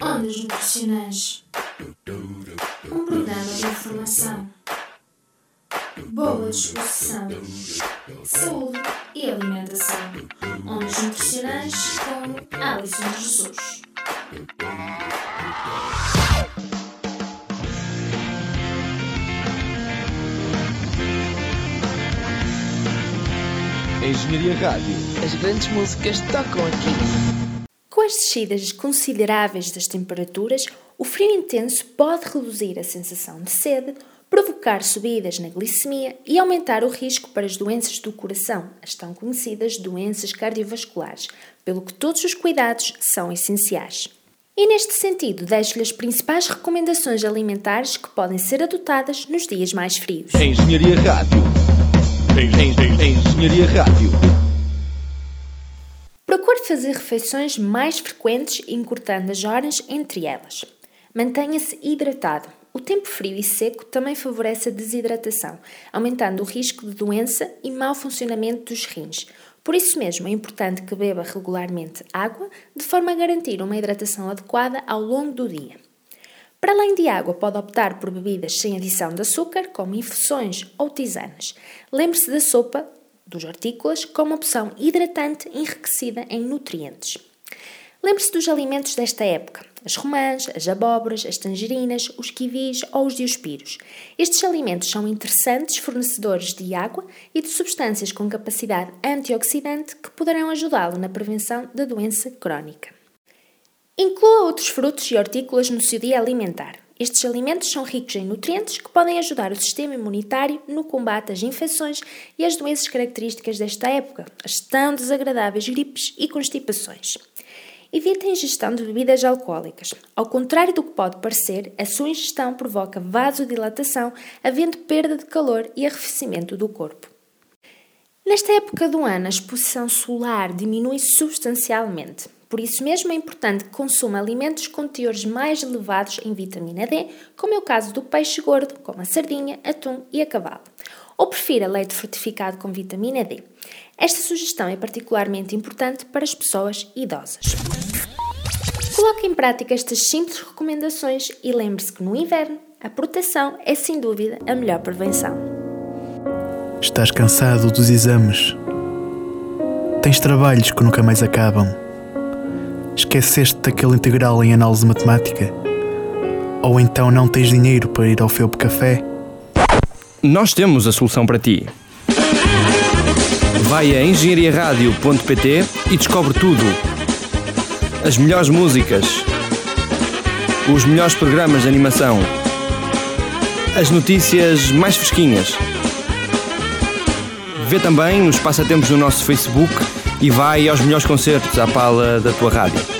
Ondas Nutricionais Um programa de informação, boa disposição, saúde e alimentação. Ondas Nutricionais com Alison Jesus. Engenharia Rádio. As grandes músicas tocam aqui. Com as descidas consideráveis das temperaturas, o frio intenso pode reduzir a sensação de sede, provocar subidas na glicemia e aumentar o risco para as doenças do coração, as tão conhecidas doenças cardiovasculares, pelo que todos os cuidados são essenciais. E neste sentido, deixo-lhe as principais recomendações alimentares que podem ser adotadas nos dias mais frios. Engenharia Rádio. En- en- en- Engenharia Rádio. Fazer refeições mais frequentes encurtando as horas entre elas. Mantenha-se hidratado. O tempo frio e seco também favorece a desidratação, aumentando o risco de doença e mau funcionamento dos rins. Por isso mesmo é importante que beba regularmente água, de forma a garantir uma hidratação adequada ao longo do dia. Para além de água, pode optar por bebidas sem adição de açúcar, como infusões ou tisanas. Lembre-se da sopa dos hortícolas como opção hidratante enriquecida em nutrientes. Lembre-se dos alimentos desta época: as romãs, as abóboras, as tangerinas, os kiwis ou os diospiros. Estes alimentos são interessantes fornecedores de água e de substâncias com capacidade antioxidante que poderão ajudá-lo na prevenção da doença crónica. Inclua outros frutos e hortícolas no seu dia alimentar. Estes alimentos são ricos em nutrientes que podem ajudar o sistema imunitário no combate às infecções e às doenças características desta época, as tão desagradáveis gripes e constipações. Evite a ingestão de bebidas alcoólicas. Ao contrário do que pode parecer, a sua ingestão provoca vasodilatação, havendo perda de calor e arrefecimento do corpo. Nesta época do ano, a exposição solar diminui substancialmente. Por isso mesmo é importante que consuma alimentos com teores mais elevados em vitamina D, como é o caso do peixe gordo, como a sardinha, atum e a cavalo. Ou prefira leite fortificado com vitamina D. Esta sugestão é particularmente importante para as pessoas idosas. Coloque em prática estas simples recomendações e lembre-se que no inverno a proteção é sem dúvida a melhor prevenção. Estás cansado dos exames? Tens trabalhos que nunca mais acabam? Esqueceste daquele integral em análise matemática? Ou então não tens dinheiro para ir ao Felpe Café? Nós temos a solução para ti. Vai a engenhariaradio.pt e descobre tudo. As melhores músicas, os melhores programas de animação, as notícias mais fresquinhas. Vê também nos passatempos do nosso Facebook e vai aos melhores concertos à pala da tua rádio.